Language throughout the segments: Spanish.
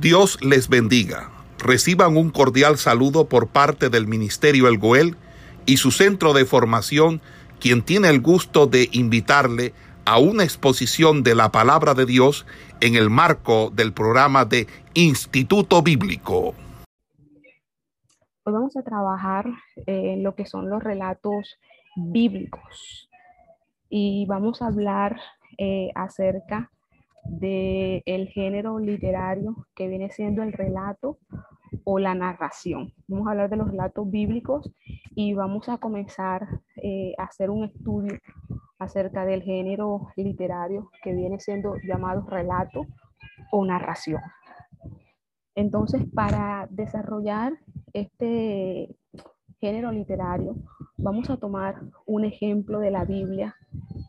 Dios les bendiga. Reciban un cordial saludo por parte del Ministerio El Goel y su centro de formación, quien tiene el gusto de invitarle a una exposición de la palabra de Dios en el marco del programa de Instituto Bíblico. Hoy vamos a trabajar en lo que son los relatos bíblicos y vamos a hablar eh, acerca del el género literario que viene siendo el relato o la narración. Vamos a hablar de los relatos bíblicos y vamos a comenzar eh, a hacer un estudio acerca del género literario que viene siendo llamado relato o narración. Entonces, para desarrollar este género literario, vamos a tomar un ejemplo de la Biblia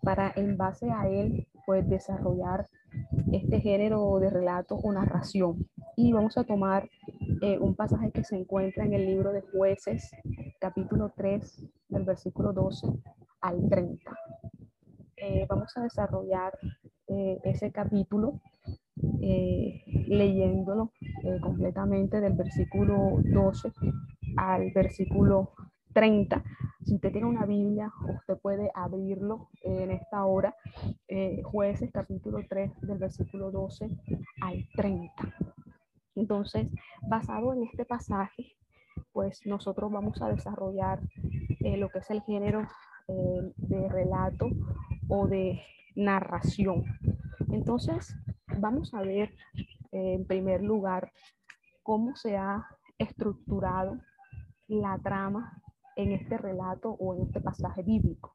para en base a él pues desarrollar este género de relato o narración. Y vamos a tomar eh, un pasaje que se encuentra en el libro de jueces, capítulo 3, del versículo 12 al 30. Eh, vamos a desarrollar eh, ese capítulo leyéndolo completamente del versículo 12 al versículo 30. Si usted tiene una Biblia, usted puede abrirlo en esta hora. Eh, jueces capítulo 3 del versículo 12 al 30. Entonces, basado en este pasaje, pues nosotros vamos a desarrollar eh, lo que es el género eh, de relato o de narración. Entonces, vamos a ver en primer lugar cómo se ha estructurado la trama en este relato o en este pasaje bíblico.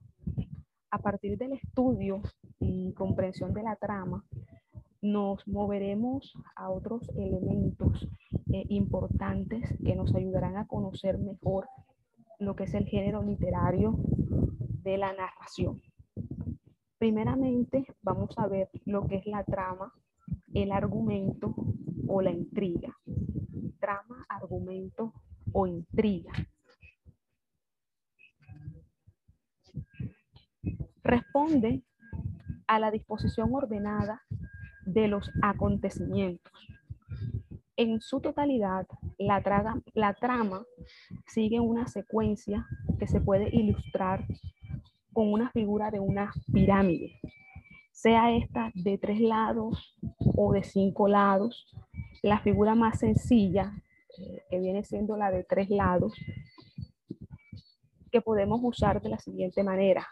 A partir del estudio y comprensión de la trama, nos moveremos a otros elementos eh, importantes que nos ayudarán a conocer mejor lo que es el género literario de la narración. Primeramente, vamos a ver lo que es la trama, el argumento o la intriga. Trama, argumento o intriga. responde a la disposición ordenada de los acontecimientos. En su totalidad, la, la trama sigue una secuencia que se puede ilustrar con una figura de una pirámide, sea esta de tres lados o de cinco lados. La figura más sencilla, que viene siendo la de tres lados, que podemos usar de la siguiente manera.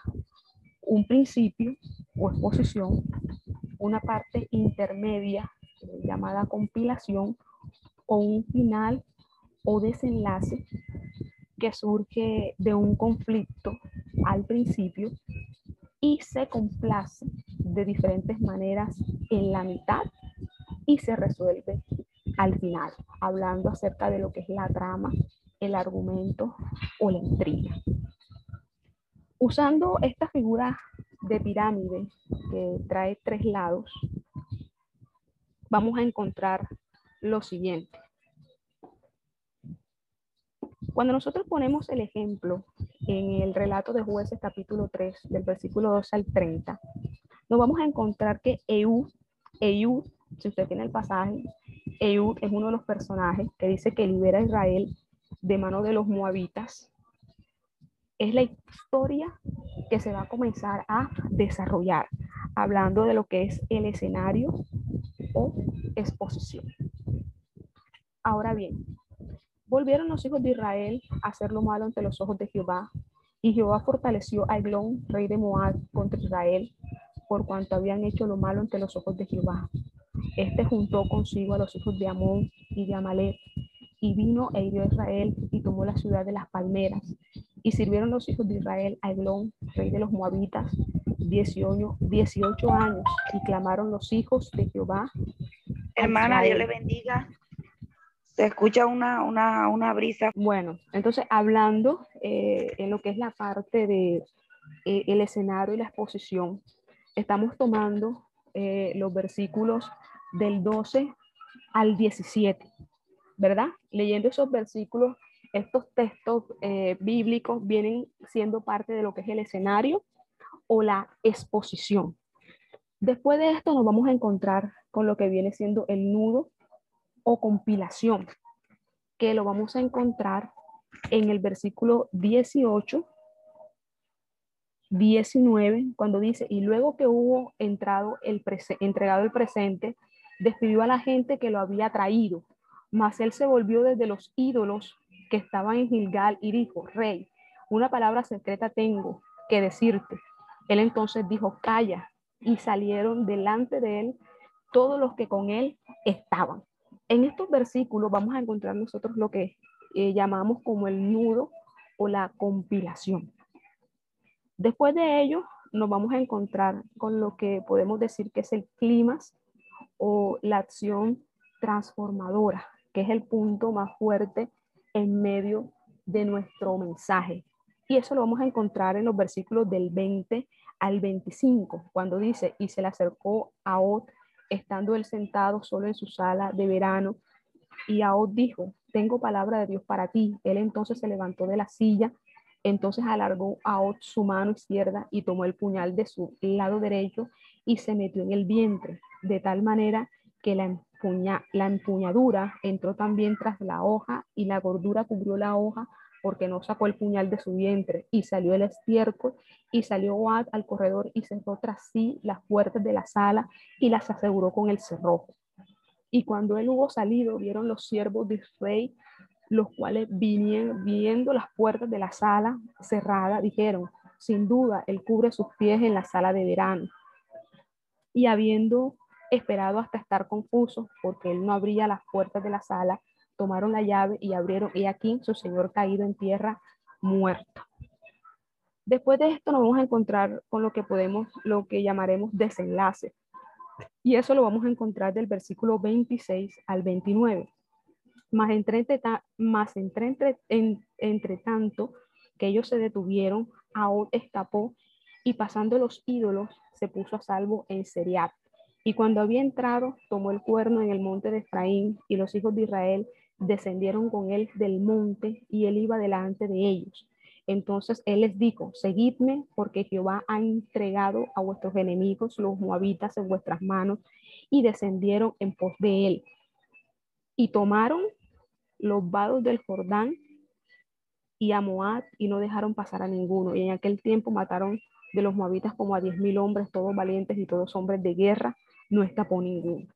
Un principio o exposición, una parte intermedia llamada compilación o un final o desenlace que surge de un conflicto al principio y se complace de diferentes maneras en la mitad y se resuelve al final, hablando acerca de lo que es la trama, el argumento o la intriga. Usando esta figura de pirámide que trae tres lados, vamos a encontrar lo siguiente. Cuando nosotros ponemos el ejemplo en el relato de jueces capítulo 3 del versículo 2 al 30, nos vamos a encontrar que Eú, Eú, si usted tiene el pasaje, Eú es uno de los personajes que dice que libera a Israel de mano de los moabitas es la historia que se va a comenzar a desarrollar, hablando de lo que es el escenario o exposición. Ahora bien, volvieron los hijos de Israel a hacer lo malo ante los ojos de Jehová, y Jehová fortaleció a Eglón, rey de Moab, contra Israel, por cuanto habían hecho lo malo ante los ojos de Jehová. Este juntó consigo a los hijos de Amón y de Amalek, y vino e hirió a Israel y tomó la ciudad de las palmeras y sirvieron los hijos de Israel a Eglón, rey de los Moabitas, 18, 18 años, y clamaron los hijos de Jehová. Hermana, Dios le bendiga. Se escucha una, una, una brisa. Bueno, entonces hablando eh, en lo que es la parte de eh, el escenario y la exposición, estamos tomando eh, los versículos del 12 al 17, ¿verdad? Leyendo esos versículos estos textos eh, bíblicos vienen siendo parte de lo que es el escenario o la exposición. Después de esto nos vamos a encontrar con lo que viene siendo el nudo o compilación, que lo vamos a encontrar en el versículo 18, 19, cuando dice, y luego que hubo entrado el entregado el presente, despidió a la gente que lo había traído, mas él se volvió desde los ídolos que estaban en Gilgal y dijo, rey, una palabra secreta tengo que decirte. Él entonces dijo, calla, y salieron delante de él todos los que con él estaban. En estos versículos vamos a encontrar nosotros lo que eh, llamamos como el nudo o la compilación. Después de ello, nos vamos a encontrar con lo que podemos decir que es el clímax o la acción transformadora, que es el punto más fuerte en medio de nuestro mensaje. Y eso lo vamos a encontrar en los versículos del 20 al 25, cuando dice, y se le acercó a Ot, estando él sentado solo en su sala de verano, y Ot dijo, tengo palabra de Dios para ti. Él entonces se levantó de la silla, entonces alargó a Ot su mano izquierda y tomó el puñal de su lado derecho y se metió en el vientre, de tal manera que la, la empuñadura entró también tras la hoja y la gordura cubrió la hoja porque no sacó el puñal de su vientre y salió el estiércol y salió Oad al corredor y cerró tras sí las puertas de la sala y las aseguró con el cerrojo. Y cuando él hubo salido, vieron los siervos de rey, los cuales vinieron viendo las puertas de la sala cerrada, dijeron, sin duda, él cubre sus pies en la sala de verano. Y habiendo esperado hasta estar confuso, porque él no abría las puertas de la sala, tomaron la llave y abrieron, y aquí su señor caído en tierra, muerto. Después de esto nos vamos a encontrar con lo que podemos, lo que llamaremos desenlace. Y eso lo vamos a encontrar del versículo 26 al 29. Más entre, más entre, entre, entre tanto que ellos se detuvieron, Aod escapó y pasando los ídolos se puso a salvo en Seriat. Y cuando había entrado, tomó el cuerno en el monte de Efraín, y los hijos de Israel descendieron con él del monte, y él iba delante de ellos. Entonces él les dijo, seguidme, porque Jehová ha entregado a vuestros enemigos, los moabitas, en vuestras manos, y descendieron en pos de él. Y tomaron los vados del Jordán y a Moab, y no dejaron pasar a ninguno. Y en aquel tiempo mataron de los moabitas como a diez mil hombres, todos valientes y todos hombres de guerra, no escapó ninguno.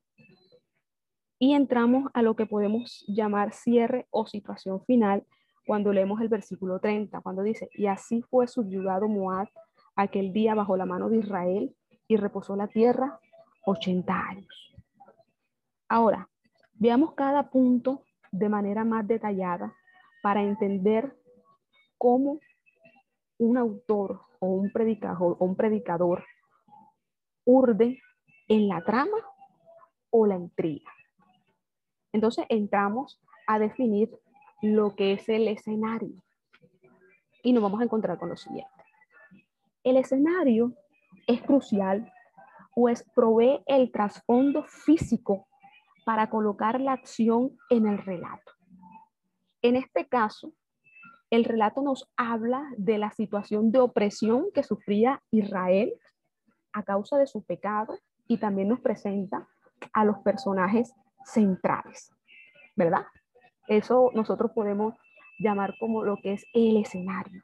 Y entramos a lo que podemos llamar cierre o situación final cuando leemos el versículo 30, cuando dice, y así fue subyugado Moab aquel día bajo la mano de Israel y reposó la tierra 80 años. Ahora, veamos cada punto de manera más detallada para entender cómo un autor un predicador, o un predicador urde en la trama o la intriga. Entonces entramos a definir lo que es el escenario y nos vamos a encontrar con lo siguiente. El escenario es crucial, pues provee el trasfondo físico para colocar la acción en el relato. En este caso, el relato nos habla de la situación de opresión que sufría Israel a causa de su pecado y también nos presenta a los personajes centrales, ¿verdad? Eso nosotros podemos llamar como lo que es el escenario.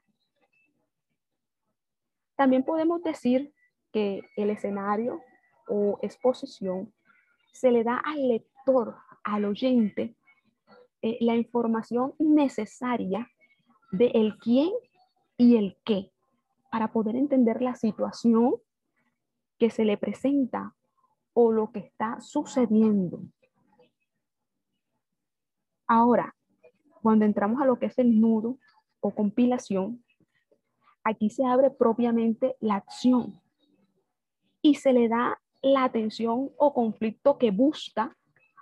También podemos decir que el escenario o exposición se le da al lector, al oyente, eh, la información necesaria de el quién y el qué para poder entender la situación que se le presenta o lo que está sucediendo. Ahora, cuando entramos a lo que es el nudo o compilación, aquí se abre propiamente la acción y se le da la atención o conflicto que busca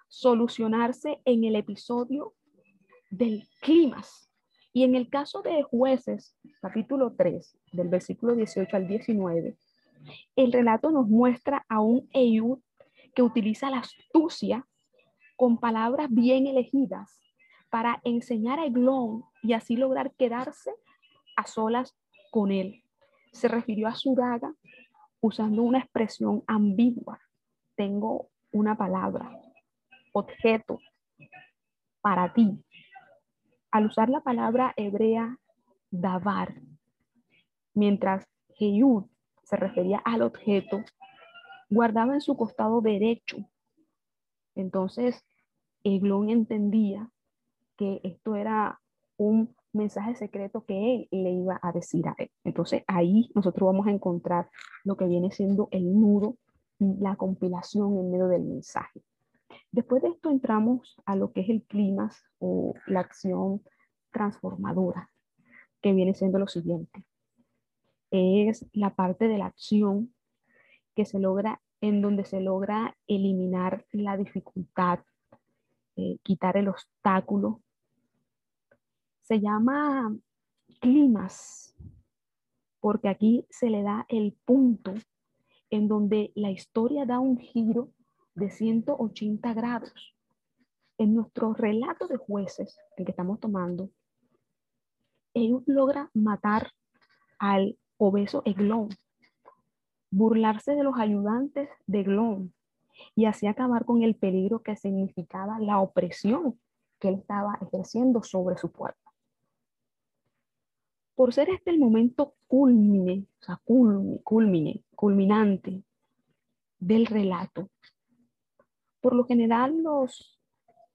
solucionarse en el episodio del clima. Y en el caso de jueces, capítulo 3, del versículo 18 al 19, el relato nos muestra a un Eyud que utiliza la astucia con palabras bien elegidas para enseñar a Eglón y así lograr quedarse a solas con él. Se refirió a su daga usando una expresión ambigua. Tengo una palabra, objeto, para ti. Al usar la palabra hebrea davar, mientras Heyud se refería al objeto, guardaba en su costado derecho. Entonces, Eglón entendía que esto era un mensaje secreto que él le iba a decir a él. Entonces, ahí nosotros vamos a encontrar lo que viene siendo el nudo y la compilación en medio del mensaje. Después de esto entramos a lo que es el clima o la acción transformadora, que viene siendo lo siguiente. Es la parte de la acción que se logra en donde se logra eliminar la dificultad, eh, quitar el obstáculo. Se llama climas, porque aquí se le da el punto en donde la historia da un giro de 180 grados. En nuestro relato de jueces, el que estamos tomando, ellos logra matar al obeso Eglón, burlarse de los ayudantes de Eglón y así acabar con el peligro que significaba la opresión que él estaba ejerciendo sobre su pueblo. Por ser este el momento culmine, o sea, culmine, culminante del relato, por lo general, los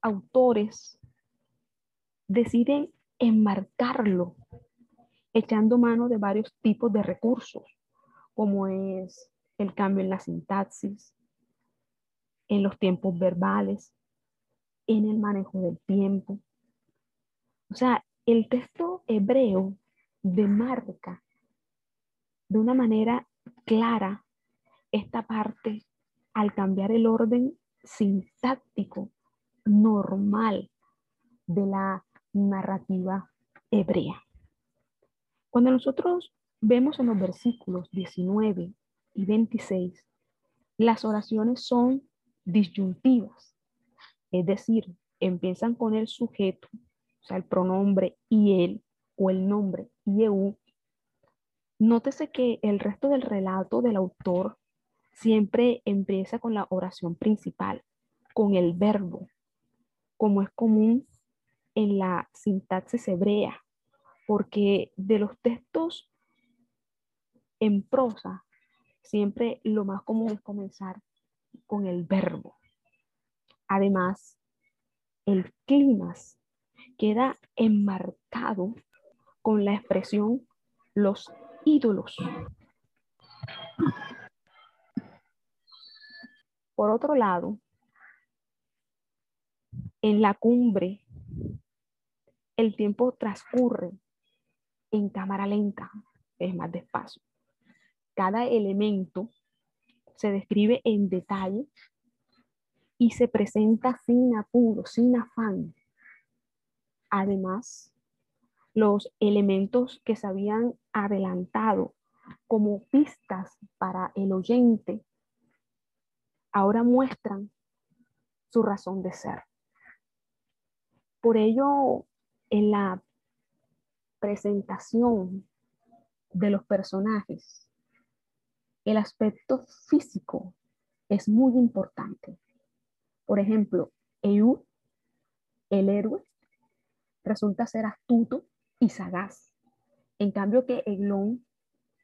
autores deciden enmarcarlo echando mano de varios tipos de recursos, como es el cambio en la sintaxis, en los tiempos verbales, en el manejo del tiempo. O sea, el texto hebreo demarca de una manera clara esta parte al cambiar el orden sintáctico normal de la narrativa hebrea. Cuando nosotros vemos en los versículos 19 y 26, las oraciones son disyuntivas, es decir, empiezan con el sujeto, o sea, el pronombre y él o el nombre eu. Nótese que el resto del relato del autor siempre empieza con la oración principal, con el verbo, como es común en la sintaxis hebrea, porque de los textos en prosa, siempre lo más común es comenzar con el verbo. Además, el clima queda enmarcado con la expresión los ídolos. Por otro lado, en la cumbre, el tiempo transcurre en cámara lenta, es más despacio. Cada elemento se describe en detalle y se presenta sin apuro, sin afán. Además, los elementos que se habían adelantado como pistas para el oyente ahora muestran su razón de ser. Por ello, en la presentación de los personajes, el aspecto físico es muy importante. Por ejemplo, Eud, el héroe, resulta ser astuto y sagaz. En cambio que Eglon,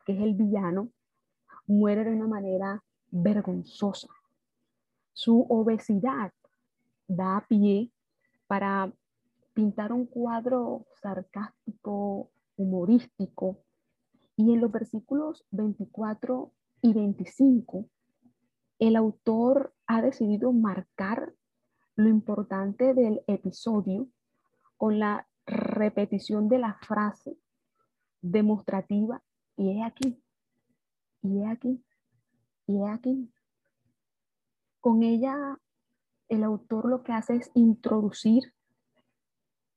que es el villano, muere de una manera vergonzosa. Su obesidad da pie para pintar un cuadro sarcástico, humorístico. Y en los versículos 24 y 25, el autor ha decidido marcar lo importante del episodio con la repetición de la frase demostrativa y he aquí, y he aquí, y he aquí. Con ella, el autor lo que hace es introducir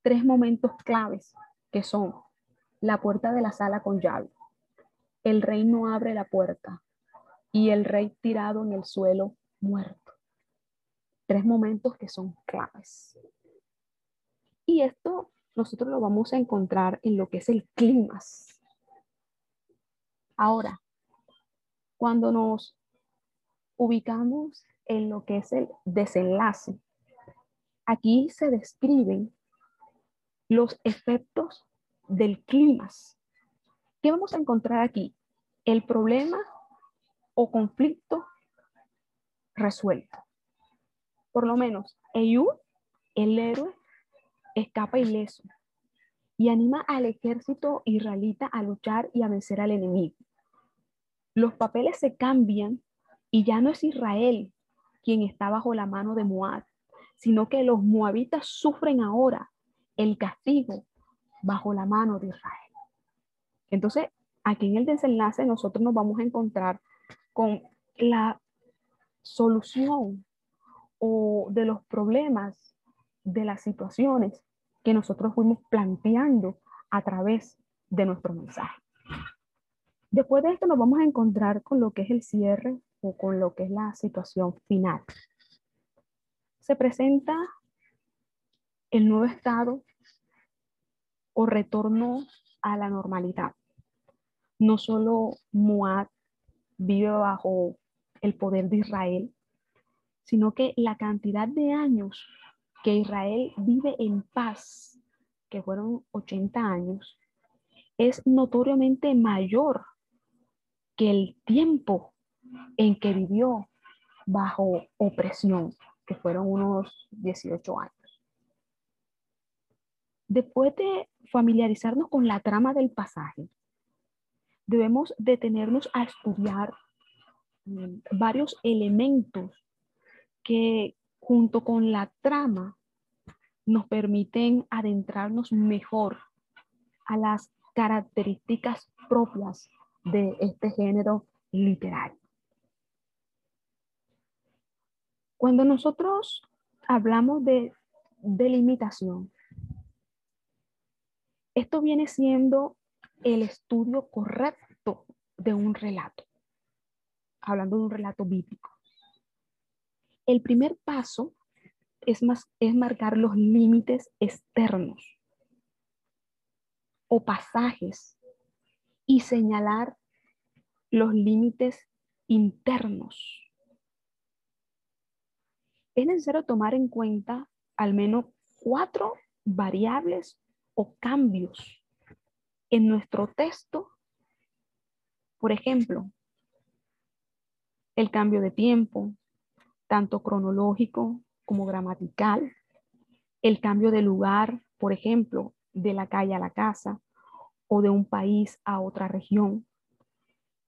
tres momentos claves que son la puerta de la sala con llave, el rey no abre la puerta y el rey tirado en el suelo muerto. Tres momentos que son claves. Y esto nosotros lo vamos a encontrar en lo que es el clima. Ahora, cuando nos ubicamos en lo que es el desenlace. Aquí se describen los efectos del clima. ¿Qué vamos a encontrar aquí? El problema o conflicto resuelto. Por lo menos, Eyú, el héroe, escapa ileso y anima al ejército israelita a luchar y a vencer al enemigo. Los papeles se cambian y ya no es Israel quien está bajo la mano de Moab, sino que los moabitas sufren ahora el castigo bajo la mano de Israel. Entonces, aquí en el desenlace nosotros nos vamos a encontrar con la solución o de los problemas, de las situaciones que nosotros fuimos planteando a través de nuestro mensaje. Después de esto nos vamos a encontrar con lo que es el cierre o con lo que es la situación final. Se presenta el nuevo estado o retorno a la normalidad. No solo Moab vive bajo el poder de Israel, sino que la cantidad de años que Israel vive en paz, que fueron 80 años, es notoriamente mayor que el tiempo en que vivió bajo opresión, que fueron unos 18 años. Después de familiarizarnos con la trama del pasaje, debemos detenernos a estudiar mm, varios elementos que junto con la trama nos permiten adentrarnos mejor a las características propias de este género literario. Cuando nosotros hablamos de delimitación, esto viene siendo el estudio correcto de un relato, hablando de un relato bíblico. El primer paso es, más, es marcar los límites externos o pasajes y señalar los límites internos. Es necesario tomar en cuenta al menos cuatro variables o cambios en nuestro texto. Por ejemplo, el cambio de tiempo, tanto cronológico como gramatical, el cambio de lugar, por ejemplo, de la calle a la casa o de un país a otra región,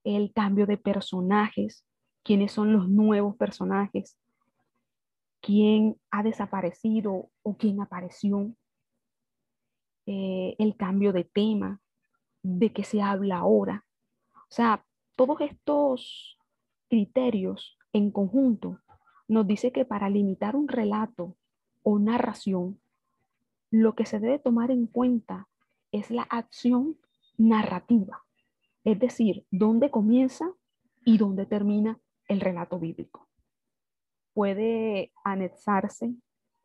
el cambio de personajes, quiénes son los nuevos personajes, quién ha desaparecido o quién apareció, eh, el cambio de tema, de qué se habla ahora. O sea, todos estos criterios en conjunto nos dice que para limitar un relato o narración, lo que se debe tomar en cuenta es la acción narrativa, es decir, dónde comienza y dónde termina el relato bíblico. Puede anexarse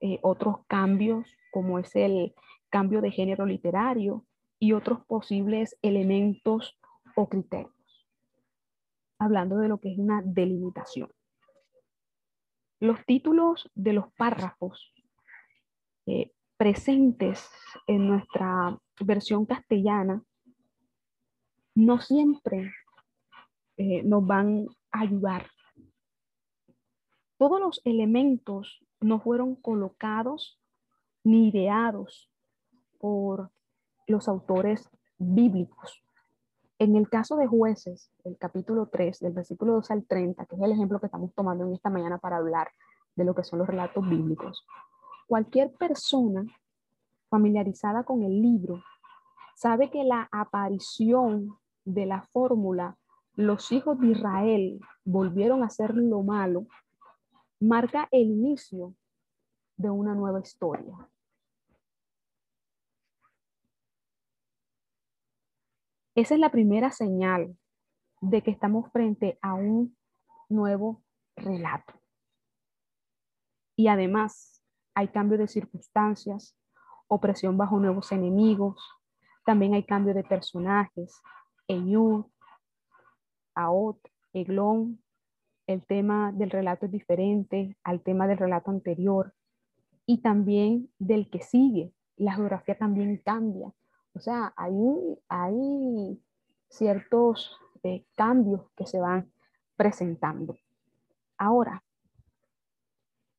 eh, otros cambios, como es el cambio de género literario y otros posibles elementos o criterios, hablando de lo que es una delimitación. Los títulos de los párrafos eh, presentes en nuestra versión castellana no siempre eh, nos van a ayudar. Todos los elementos no fueron colocados ni ideados por los autores bíblicos. En el caso de jueces, el capítulo 3, del versículo 2 al 30, que es el ejemplo que estamos tomando en esta mañana para hablar de lo que son los relatos bíblicos, cualquier persona familiarizada con el libro sabe que la aparición de la fórmula los hijos de Israel volvieron a hacer lo malo marca el inicio de una nueva historia. Esa es la primera señal de que estamos frente a un nuevo relato. Y además hay cambio de circunstancias, opresión bajo nuevos enemigos, también hay cambio de personajes, Eyud, Aot, Eglón, el tema del relato es diferente al tema del relato anterior y también del que sigue. La geografía también cambia. O sea, hay, hay ciertos eh, cambios que se van presentando. Ahora,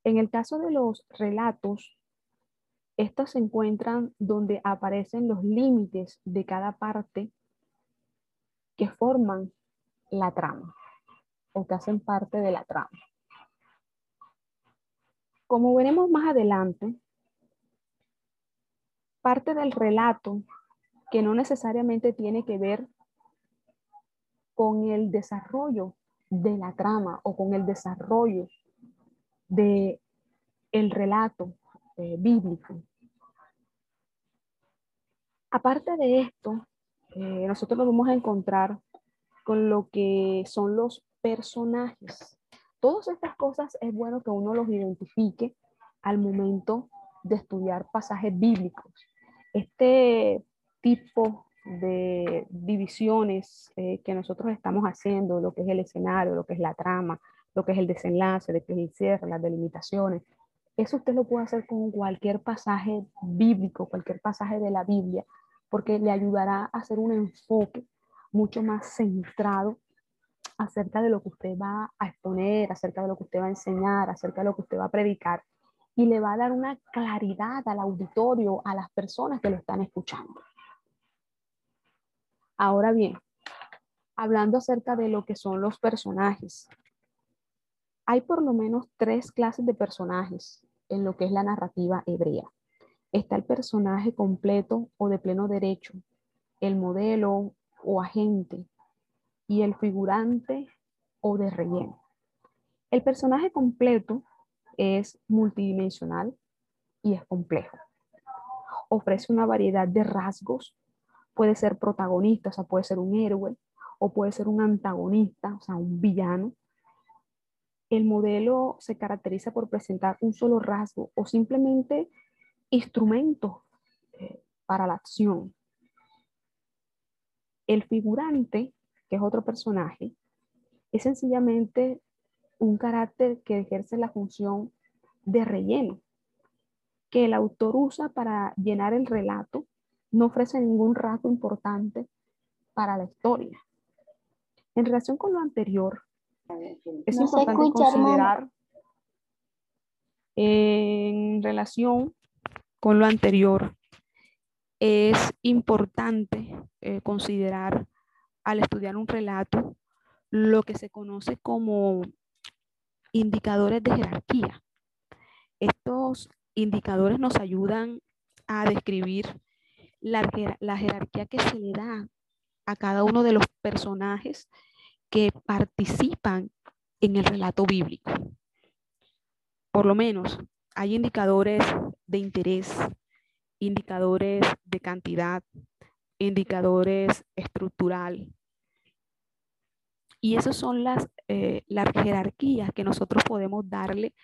en el caso de los relatos, estos se encuentran donde aparecen los límites de cada parte que forman la trama o que hacen parte de la trama. Como veremos más adelante, parte del relato que no necesariamente tiene que ver con el desarrollo de la trama o con el desarrollo de el relato eh, bíblico. Aparte de esto, eh, nosotros nos vamos a encontrar con lo que son los personajes. Todas estas cosas es bueno que uno los identifique al momento de estudiar pasajes bíblicos. Este tipo de divisiones eh, que nosotros estamos haciendo, lo que es el escenario, lo que es la trama, lo que es el desenlace, lo que es el cierre, las delimitaciones, eso usted lo puede hacer con cualquier pasaje bíblico, cualquier pasaje de la Biblia, porque le ayudará a hacer un enfoque mucho más centrado acerca de lo que usted va a exponer, acerca de lo que usted va a enseñar, acerca de lo que usted va a predicar, y le va a dar una claridad al auditorio, a las personas que lo están escuchando. Ahora bien, hablando acerca de lo que son los personajes, hay por lo menos tres clases de personajes en lo que es la narrativa hebrea. Está el personaje completo o de pleno derecho, el modelo o agente y el figurante o de relleno. El personaje completo es multidimensional y es complejo. Ofrece una variedad de rasgos. Puede ser protagonista, o sea, puede ser un héroe, o puede ser un antagonista, o sea, un villano. El modelo se caracteriza por presentar un solo rasgo o simplemente instrumentos eh, para la acción. El figurante, que es otro personaje, es sencillamente un carácter que ejerce la función de relleno, que el autor usa para llenar el relato, no ofrece ningún rasgo importante para la historia. En relación con lo anterior, es importante considerar en relación con lo anterior, es importante eh, considerar al estudiar un relato lo que se conoce como indicadores de jerarquía. Estos indicadores nos ayudan a describir la, la, jerarquía que se le da a cada uno de los personajes que participan en el relato bíblico. Por lo menos hay indicadores de interés, indicadores de cantidad, indicadores estructural, y esas son las, eh, las jerarquías que nosotros podemos darle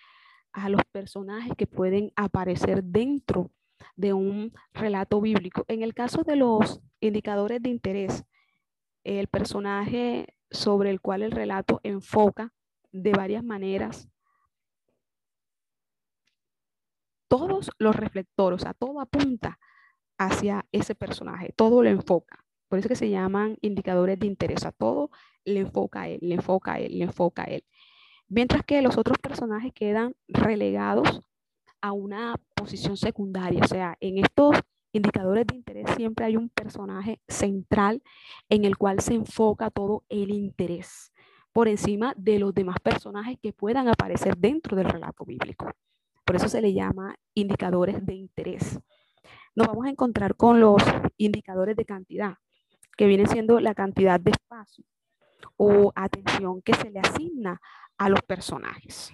a los personajes que pueden aparecer dentro de un relato bíblico. En el caso de los indicadores de interés, el personaje sobre el cual el relato enfoca de varias maneras, todos los reflectores, o sea, todo apunta hacia ese personaje, todo lo enfoca. Por eso que se llaman indicadores de interés. A todo le enfoca a él, le enfoca a él, le enfoca a él. Mientras que los otros personajes quedan relegados a una posición secundaria. O sea, en estos indicadores de interés siempre hay un personaje central en el cual se enfoca todo el interés por encima de los demás personajes que puedan aparecer dentro del relato bíblico. Por eso se le llama indicadores de interés. Nos vamos a encontrar con los indicadores de cantidad que viene siendo la cantidad de espacio o atención que se le asigna a los personajes.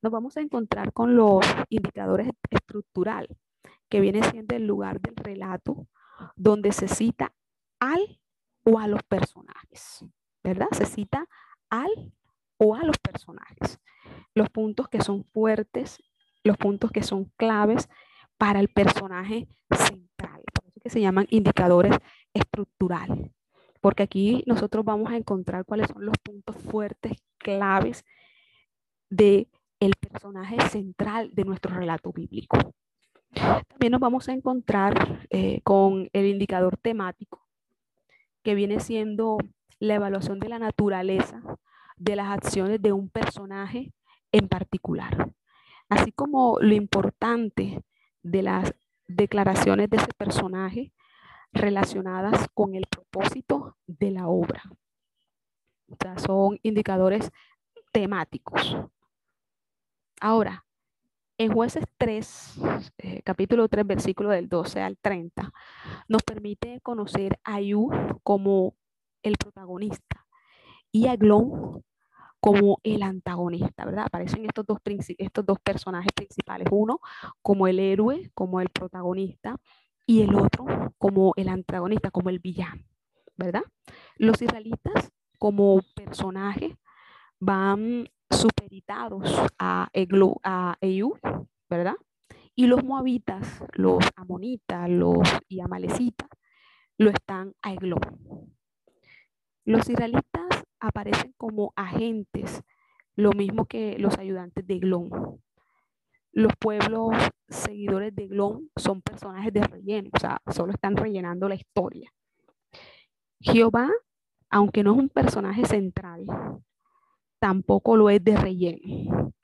Nos vamos a encontrar con los indicadores estructurales, que viene siendo el lugar del relato donde se cita al o a los personajes, ¿verdad? Se cita al o a los personajes. Los puntos que son fuertes, los puntos que son claves para el personaje central. Por eso que se llaman indicadores estructural, porque aquí nosotros vamos a encontrar cuáles son los puntos fuertes, claves de el personaje central de nuestro relato bíblico. También nos vamos a encontrar eh, con el indicador temático, que viene siendo la evaluación de la naturaleza de las acciones de un personaje en particular, así como lo importante de las declaraciones de ese personaje relacionadas con el propósito de la obra. O son indicadores temáticos. Ahora, en jueces 3, eh, capítulo 3, versículo del 12 al 30, nos permite conocer a Ayú como el protagonista y a Glon como el antagonista, ¿verdad? Aparecen estos dos, estos dos personajes principales, uno como el héroe, como el protagonista, y el otro como el antagonista, como el villano, ¿verdad? Los israelitas como personaje van superitados a, Eglo, a ¿verdad? Y los moabitas, los amonitas, los y amalecitas, lo están a Eglón. Los israelitas aparecen como agentes, lo mismo que los ayudantes de Eglón. Los pueblos seguidores de Eglón son personajes de relleno, o sea, solo están rellenando la historia. Jehová, aunque no es un personaje central, tampoco lo es de relleno.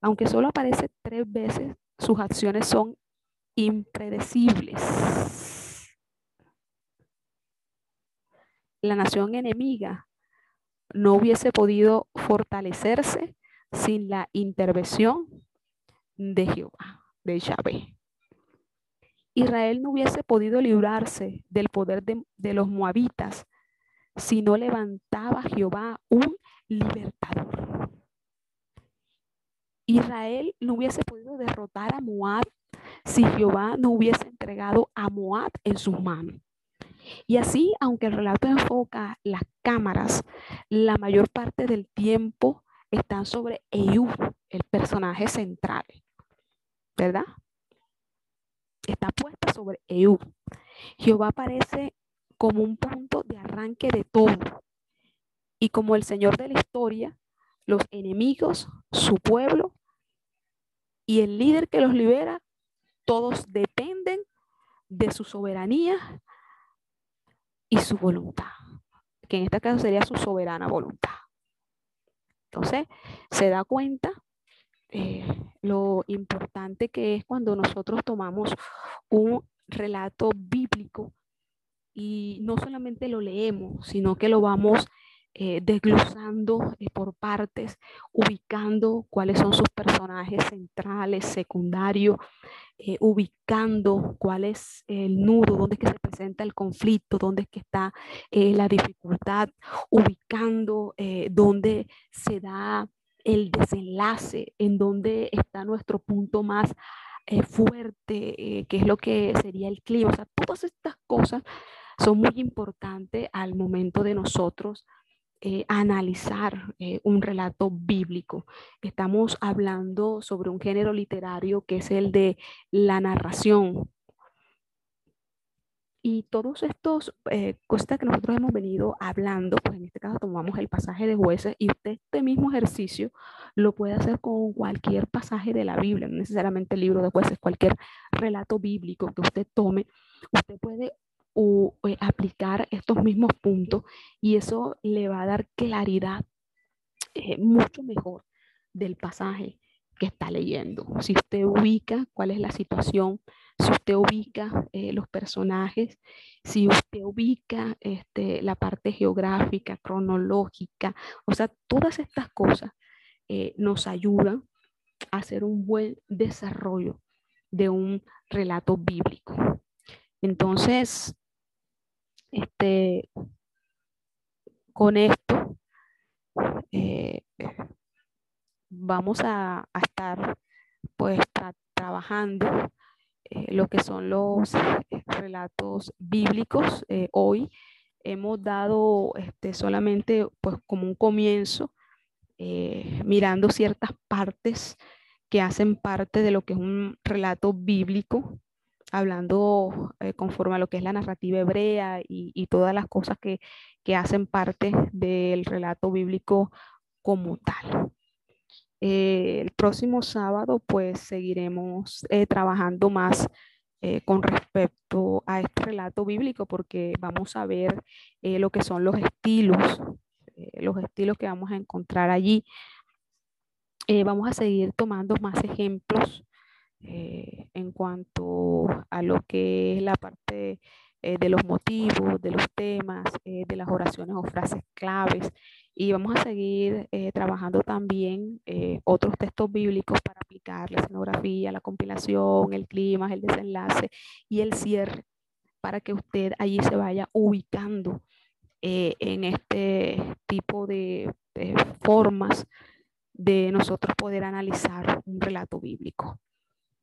Aunque solo aparece tres veces, sus acciones son impredecibles. La nación enemiga no hubiese podido fortalecerse sin la intervención de Jehová, de Yahvé. Israel no hubiese podido librarse del poder de, los moabitas si no levantaba Jehová un libertador. Israel no hubiese podido derrotar a Moab si Jehová no hubiese entregado a Moab en sus manos. Y así, aunque el relato enfoca las cámaras, la mayor parte del tiempo están sobre Eú, el personaje central. ¿Verdad? Está puesta sobre Eú. Jehová aparece como un punto de arranque de todo. Y como el Señor de la historia, los enemigos, su pueblo y el líder que los libera, todos dependen de su soberanía y su voluntad, que en este caso sería su soberana voluntad. Entonces, se da cuenta eh, lo importante que es cuando nosotros tomamos un relato bíblico y no solamente lo leemos, sino que lo vamos eh, desglosando eh, por partes, ubicando cuáles son sus personajes centrales, secundarios, eh, ubicando cuál es el nudo, dónde es que se presenta el conflicto, dónde es que está la dificultad, ubicando dónde se da el desenlace, en dónde está nuestro punto más fuerte, que es lo que sería el clima. O sea, todas estas cosas son muy importantes al momento de nosotros eh, analizar eh, un relato bíblico. Estamos hablando sobre un género literario que es el de la narración. Y todos estos eh, cosas que nosotros hemos venido hablando, pues en este caso tomamos el pasaje de jueces y usted este mismo ejercicio lo puede hacer con cualquier pasaje de la Biblia, no necesariamente el libro de jueces, cualquier relato bíblico que usted tome, usted puede o, eh, aplicar estos mismos puntos y eso le va a dar claridad eh, mucho mejor del pasaje que está leyendo. Si usted ubica cuál es la situación, si usted ubica eh, los personajes, si usted ubica este, la parte geográfica, cronológica, o sea, todas estas cosas nos ayudan a hacer un buen desarrollo de un relato bíblico. Entonces, este, con esto eh, vamos a, estar pues trabajando eh, lo que son los relatos bíblicos. Eh, hoy hemos dado este, solamente pues como un comienzo, mirando ciertas partes que hacen parte de lo que es un relato bíblico hablando eh, conforme a lo que es la narrativa hebrea y, todas las cosas que, hacen parte del relato bíblico como tal. Eh, el próximo sábado pues seguiremos eh, trabajando más con respecto a este relato bíblico porque vamos a ver lo que son los estilos, los estilos que vamos a encontrar allí. vamos a seguir tomando más ejemplos en cuanto a lo que es la parte de los motivos, de los temas, de las oraciones o frases claves y vamos a seguir eh, trabajando también eh, otros textos bíblicos para aplicar la escenografía, la compilación, el clima, el desenlace y el cierre, para que usted allí se vaya ubicando eh, en este tipo de, formas de nosotros poder analizar un relato bíblico.